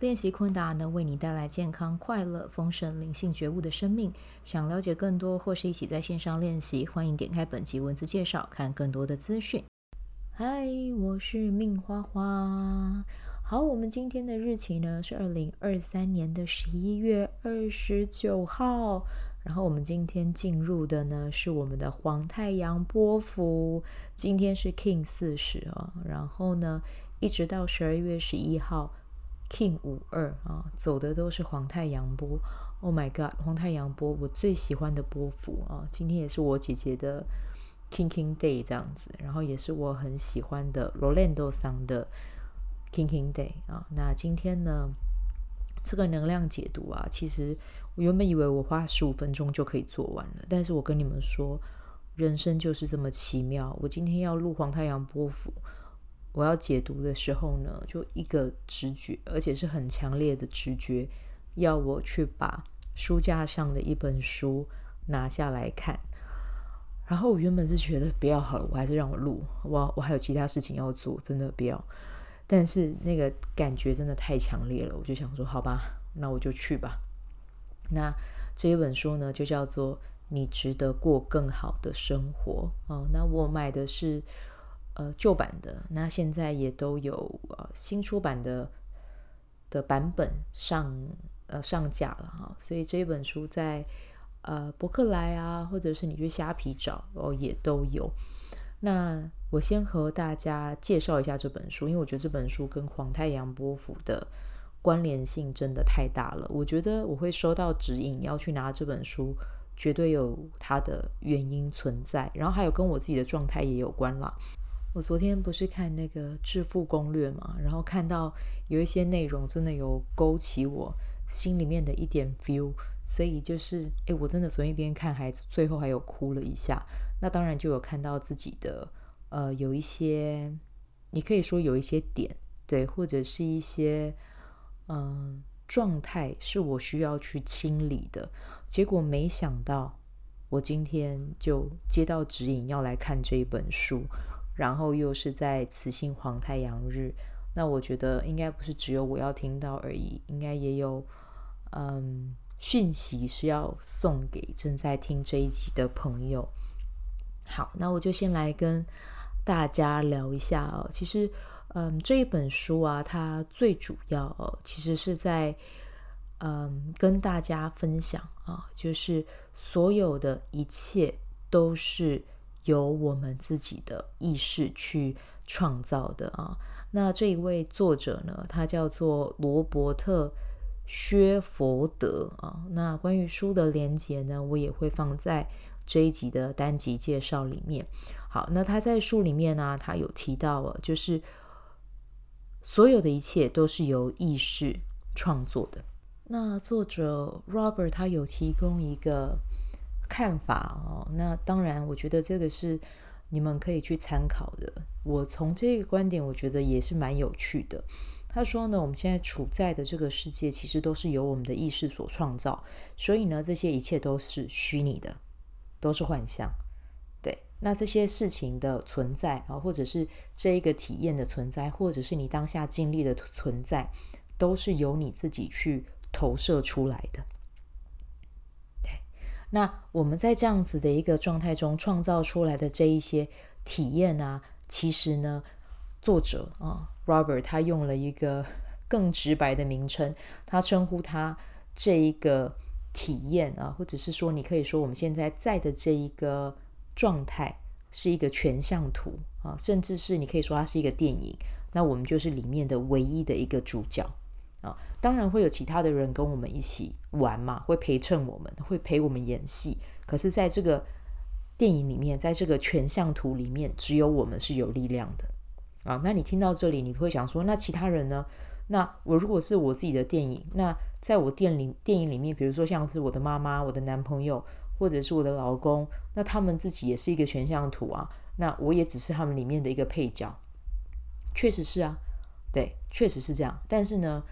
练习昆达能为你带来健康、快乐、丰盛、灵性觉悟的生命。想了解更多或是一起在线上练习，欢迎点开本集文字介绍，看更多的资讯。嗨，我是命花花。好，我们今天的日期呢是二零二三年的十一月二十九号。然后我们今天进入的呢是我们的黄太阳波幅，今天是 King 四十啊。然后呢，一直到十二月十一号。King 五二啊，走的都是黄太阳波。Oh my God，黄太阳波，我最喜欢的波幅啊！今天也是我姐姐的 King King Day 这样子，然后也是我很喜欢的 Rolando 桑的 King King Day 啊。那今天呢，这个能量解读啊，其实我原本以为我花十五分钟就可以做完了，但是我跟你们说，人生就是这么奇妙。我今天要录黄太阳波幅。我要解读的时候呢，就一个直觉，而且是很强烈的直觉，要我去把书架上的一本书拿下来看。然后我原本是觉得不要好了，我还是让我录，我我还有其他事情要做，真的不要。但是那个感觉真的太强烈了，我就想说，好吧，那我就去吧。那这一本书呢，就叫做《你值得过更好的生活》哦。那我买的是。呃，旧版的那现在也都有呃新出版的的版本上呃上架了哈，所以这一本书在呃博客来啊，或者是你去虾皮找哦也都有。那我先和大家介绍一下这本书，因为我觉得这本书跟黄太阳波符的关联性真的太大了。我觉得我会收到指引要去拿这本书，绝对有它的原因存在，然后还有跟我自己的状态也有关啦。我昨天不是看那个《致富攻略》嘛，然后看到有一些内容真的有勾起我心里面的一点 feel，所以就是，诶，我真的昨天一边看还最后还有哭了一下。那当然就有看到自己的，呃，有一些，你可以说有一些点，对，或者是一些，嗯、状态是我需要去清理的。结果没想到，我今天就接到指引要来看这一本书。然后又是在雌性黄太阳日，那我觉得应该不是只有我要听到而已，应该也有嗯讯息是要送给正在听这一集的朋友。好，那我就先来跟大家聊一下哦。其实，嗯，这一本书啊，它最主要哦，其实是在嗯跟大家分享啊，就是所有的一切都是。由我们自己的意识去创造的啊，那这一位作者呢，他叫做罗伯特·薛佛德啊。那关于书的连结呢，我也会放在这一集的单集介绍里面。好，那他在书里面呢，他有提到了，就是所有的一切都是由意识创作的。那作者 Robert 他有提供一个。看法哦，那当然，我觉得这个是你们可以去参考的。我从这个观点，我觉得也是蛮有趣的。他说呢，我们现在处在的这个世界，其实都是由我们的意识所创造，所以呢，这些一切都是虚拟的，都是幻象。对，那这些事情的存在啊，或者是这一个体验的存在，或者是你当下经历的存在，都是由你自己去投射出来的。那我们在这样子的一个状态中创造出来的这一些体验啊，其实呢，作者啊，Robert 他用了一个更直白的名称，他称呼他这一个体验啊，或者是说，你可以说我们现在在的这一个状态是一个全像图啊，甚至是你可以说它是一个电影，那我们就是里面的唯一的一个主角。啊，当然会有其他的人跟我们一起玩嘛，会陪衬我们，会陪我们演戏。可是，在这个电影里面，在这个全像图里面，只有我们是有力量的啊。那你听到这里，你会想说，那其他人呢？那我如果是我自己的电影，那在我电影电影里面，比如说像是我的妈妈、我的男朋友，或者是我的老公，那他们自己也是一个全像图啊，那我也只是他们里面的一个配角，确实是啊，对，确实是这样。但是呢，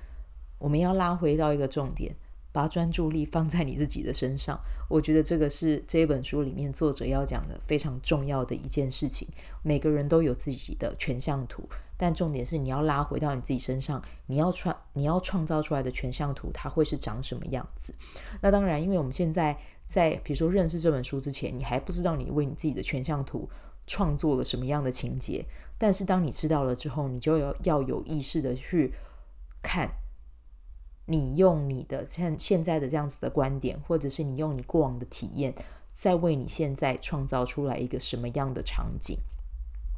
我们要拉回到一个重点。把专注力放在你自己的身上，我觉得这个是这一本书里面作者要讲的非常重要的一件事情。每个人都有自己的全像图，但重点是你要拉回到你自己身上，你要创你要创造出来的全像图，它会是长什么样子？那当然，因为我们现在在比如说认识这本书之前，你还不知道你为你自己的全像图创作了什么样的情节，但是当你知道了之后，你就要要有意识的去看。你用你的现现在的这样子的观点，或者是你用你过往的体验，在为你现在创造出来一个什么样的场景？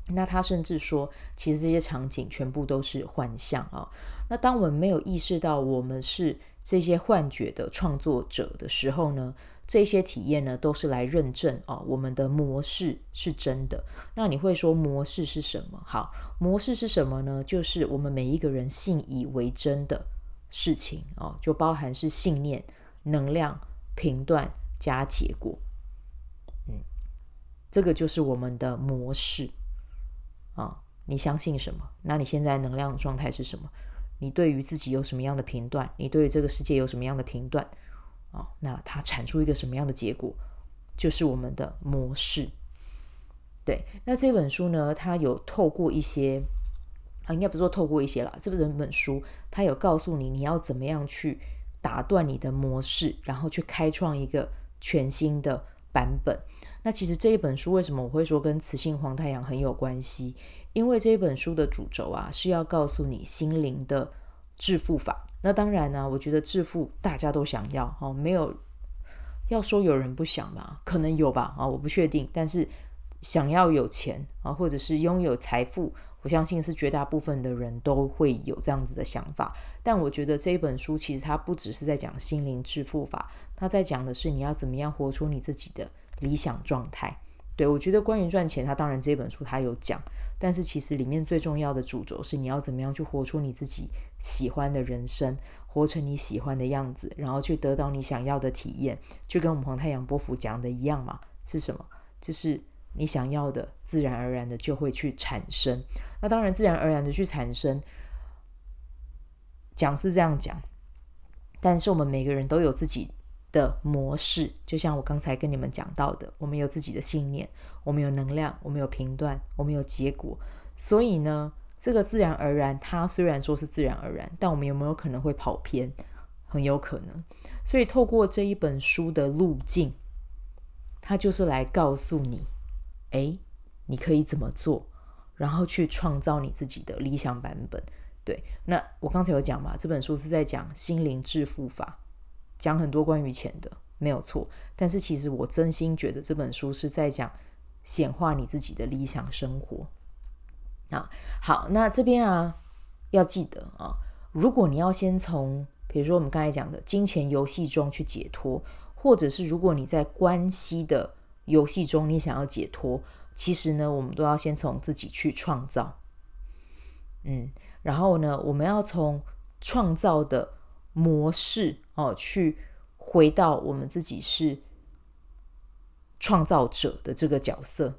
那他甚至说，其实这些场景全部都是幻象啊。那当我们没有意识到我们是这些幻觉的创作者的时候呢，这些体验呢都是来认证啊，我们的模式是真的。那你会说模式是什么？好，模式是什么呢？就是我们每一个人信以为真的。事情哦，就包含是信念、能量、评断加结果，嗯，这个就是我们的模式啊、你相信什么？那你现在能量状态是什么？你对于自己有什么样的评断？你对于这个世界有什么样的评断？哦，那它产出一个什么样的结果？就是我们的模式。对，那这本书呢，它有透过一些。啊，应该不是说透过一些啦，这不是整本书，它有告诉你你要怎么样去打断你的模式，然后去开创一个全新的版本。那其实这一本书为什么我会说跟雌性黄太阳很有关系？因为这一本书的主轴啊是要告诉你心灵的致富法。那当然呢，我觉得致富大家都想要哦，没有要说有人不想吧，可能有吧啊，我不确定。但是想要有钱啊，或者是拥有财富。我相信是绝大部分的人都会有这样子的想法，但我觉得这一本书其实它不只是在讲心灵致富法，它在讲的是你要怎么样活出你自己的理想状态。对，我觉得关于赚钱，它当然这本书它有讲，但是其实里面最重要的主轴是你要怎么样去活出你自己喜欢的人生，活成你喜欢的样子，然后去得到你想要的体验，就跟我们黄太阳波符讲的一样嘛，是什么？就是。你想要的，自然而然的就会去产生。那当然，自然而然的去产生，讲是这样讲，但是我们每个人都有自己的模式。就像我刚才跟你们讲到的，我们有自己的信念，我们有能量，我们有评断，我们有结果。所以呢，这个自然而然，它虽然说是自然而然，但我们有没有可能会跑偏？很有可能。所以，透过这一本书的路径，它就是来告诉你。哎，你可以怎么做？然后去创造你自己的理想版本。对，那我刚才有讲嘛，这本书是在讲心灵致富法，讲很多关于钱的，没有错。但是其实我真心觉得这本书是在讲显化你自己的理想生活。啊，好，那这边啊要记得啊，如果你要先从，比如说我们刚才讲的金钱游戏中去解脱，或者是如果你在关系的。游戏中，你想要解脱，其实呢，我们都要先从自己去创造，嗯，然后呢，我们要从创造的模式哦，去回到我们自己是创造者的这个角色。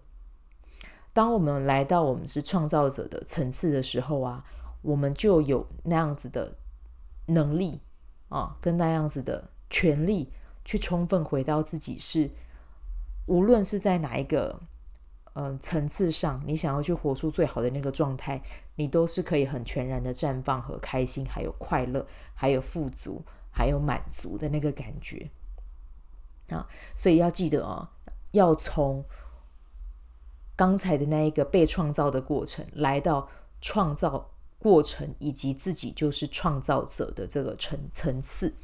当我们来到我们是创造者的层次的时候啊，我们就有那样子的能力啊，跟那样子的权利，去充分回到自己是。无论是在哪一个嗯、层次上，你想要去活出最好的那个状态，你都是可以很全然的绽放和开心，还有快乐，还有富足，还有满足的那个感觉啊！所以要记得哦，要从刚才的那一个被创造的过程，来到创造过程以及自己就是创造者的这个层层次。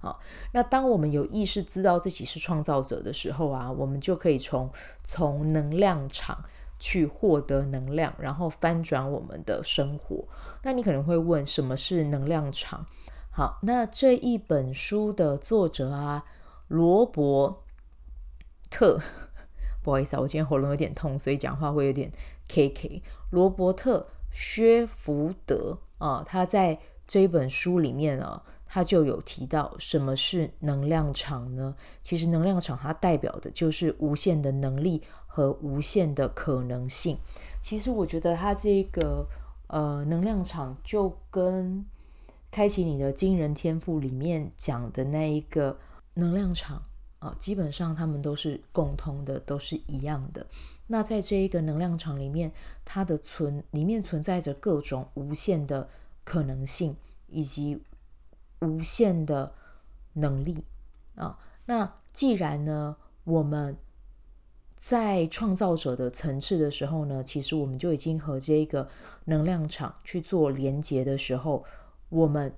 好，那当我们有意识知道自己是创造者的时候啊，我们就可以从从能量场去获得能量，然后翻转我们的生活。那你可能会问，什么是能量场？好，那这一本书的作者啊，罗伯特，不好意思啊，我今天喉咙有点痛，所以讲话会有点 K K。罗伯特·薛福德啊，他在这一本书里面啊。他就有提到什么是能量场呢？其实能量场它代表的就是无限的能力和无限的可能性。其实我觉得它这个呃能量场就跟开启你的惊人天赋里面讲的那一个能量场啊，基本上他们都是共通的，都是一样的。那在这一个能量场里面，它的存里面存在着各种无限的可能性，以及无限的能力啊。那既然呢，我们在创造者的层次的时候呢，其实我们就已经和这个能量场去做连接的时候，我们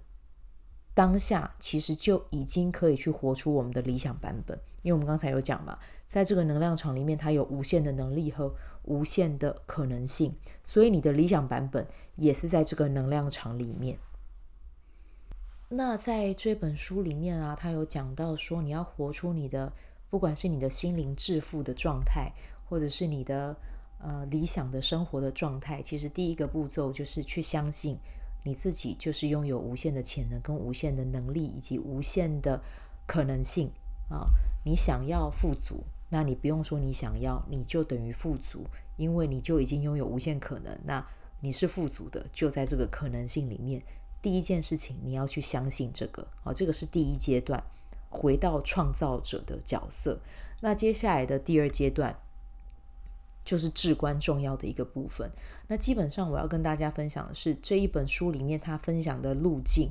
当下其实就已经可以去活出我们的理想版本。因为我们刚才有讲嘛，在这个能量场里面，它有无限的能力和无限的可能性，所以你的理想版本也是在这个能量场里面。那在这本书里面啊，他有讲到说，你要活出你的，不管是你的心灵致富的状态，或者是你的呃理想的生活的状态，其实第一个步骤就是去相信你自己就是拥有无限的潜能、跟无限的能力以及无限的可能性啊。你想要富足，那你不用说你想要，你就等于富足，因为你就已经拥有无限可能。那你是富足的，就在这个可能性里面。第一件事情，你要去相信这个啊，这个是第一阶段，回到创造者的角色。那接下来的第二阶段，就是至关重要的一个部分。那基本上我要跟大家分享的是这一本书里面他分享的路径，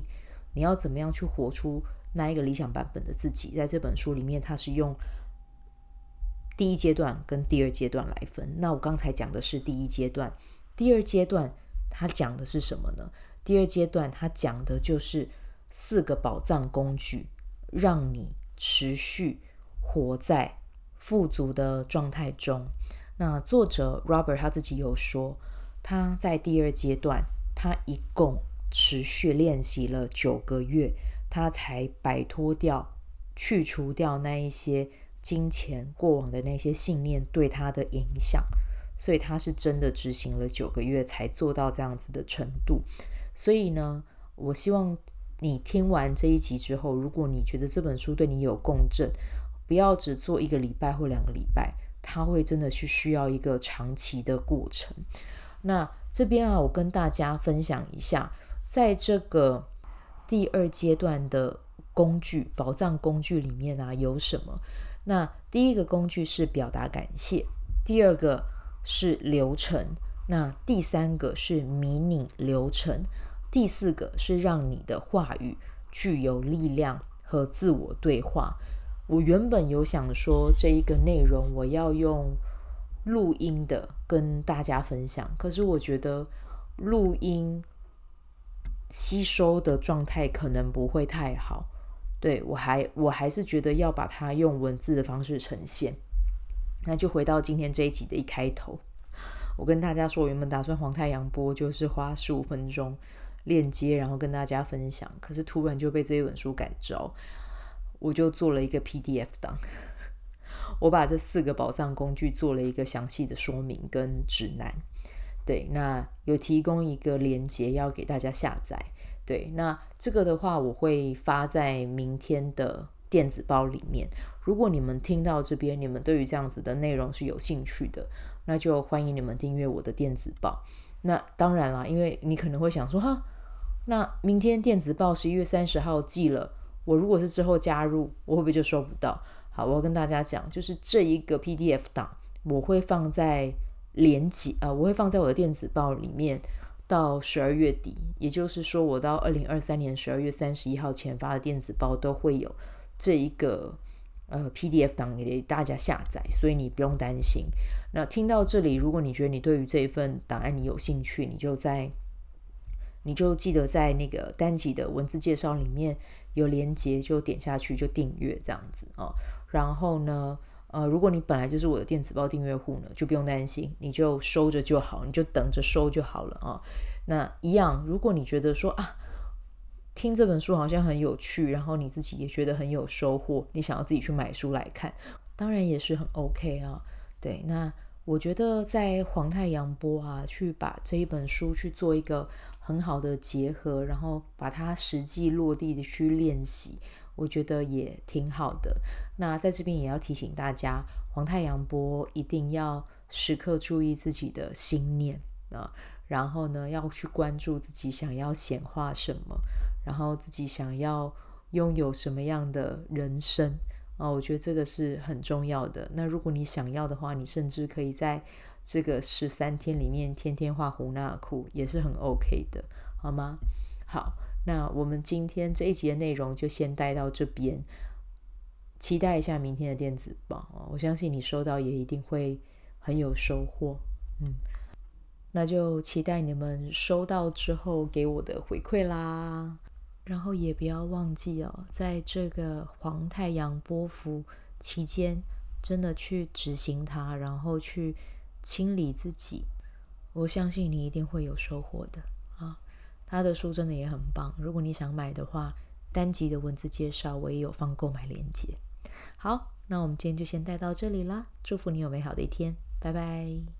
你要怎么样去活出。那一个理想版本的自己，在这本书里面，它是用第一阶段跟第二阶段来分。那我刚才讲的是第一阶段，第二阶段它讲的是什么呢？第二阶段它讲的就是四个宝藏工具，让你持续活在富足的状态中。那作者 Robert 他自己有说，他在第二阶段，他一共持续练习了九个月。他才摆脱掉、去除掉那一些金钱过往的那些信念对他的影响，所以他是真的执行了九个月才做到这样子的程度。所以呢，我希望你听完这一集之后，如果你觉得这本书对你有共振，不要只做一个礼拜或两个礼拜，它会真的去需要一个长期的过程。那这边啊，我跟大家分享一下，在这个。第二阶段的工具，宝藏工具里面啊有什么？那第一个工具是表达感谢，第二个是流程，那第三个是迷你流程，第四个是让你的话语具有力量和自我对话。我原本有想说这一个内容我要用录音的跟大家分享，可是我觉得录音。吸收的状态可能不会太好，对，我还我还是觉得要把它用文字的方式呈现。那就回到今天这一集的一开头，我跟大家说，我原本打算黄太阳播，就是花十五分钟链接，然后跟大家分享。可是突然就被这一本书感召，我就做了一个 PDF 档，我把这四个宝藏工具做了一个详细的说明跟指南。对，那有提供一个链接要给大家下载。对，那这个的话，我会发在明天的电子报里面。如果你们听到这边，你们对于这样子的内容是有兴趣的，那就欢迎你们订阅我的电子报。那当然啦，因为你可能会想说，哈，那明天电子报十一月三十号寄了，我如果是之后加入，我会不会就收不到？好，我要跟大家讲，就是这一个 PDF 档，我会放在。连接啊，我会放在我的电子报里面，到十二月底，也就是说，我到二零二三年十二月三十一号前发的电子报都会有这一个呃 PDF 档给大家下载，所以你不用担心。那听到这里，如果你觉得你对于这一份档案你有兴趣，你就在你就记得在那个单集的文字介绍里面有连接，就点下去就订阅这样子啊。然后呢，呃，如果你本来就是我的电子报订阅户呢，就不用担心，你就收着就好，你就等着收就好了啊。那一样，如果你觉得说啊，听这本书好像很有趣，然后你自己也觉得很有收获，你想要自己去买书来看，当然也是很 OK 啊。对，那我觉得在黄太阳播啊，去把这一本书去做一个很好的结合，然后把它实际落地的去练习，我觉得也挺好的。那在这边也要提醒大家，黄太阳波一定要时刻注意自己的心念啊，然后呢，要去关注自己想要显化什么，然后自己想要拥有什么样的人生啊，我觉得这个是很重要的。那如果你想要的话，你甚至可以在这个十三天里面天天画胡纳库，也是很 OK 的，好吗？好，那我们今天这一集的内容就先带到这边。期待一下明天的电子报，我相信你收到也一定会很有收获。嗯，那就期待你们收到之后给我的回馈啦。然后也不要忘记哦，在这个黄太阳波幅期间，真的去执行它，然后去清理自己。我相信你一定会有收获的啊！他的书真的也很棒，如果你想买的话，单集的文字介绍我也有放购买链接。好，那我们今天就先带到这里啦。祝福你有美好的一天，拜拜。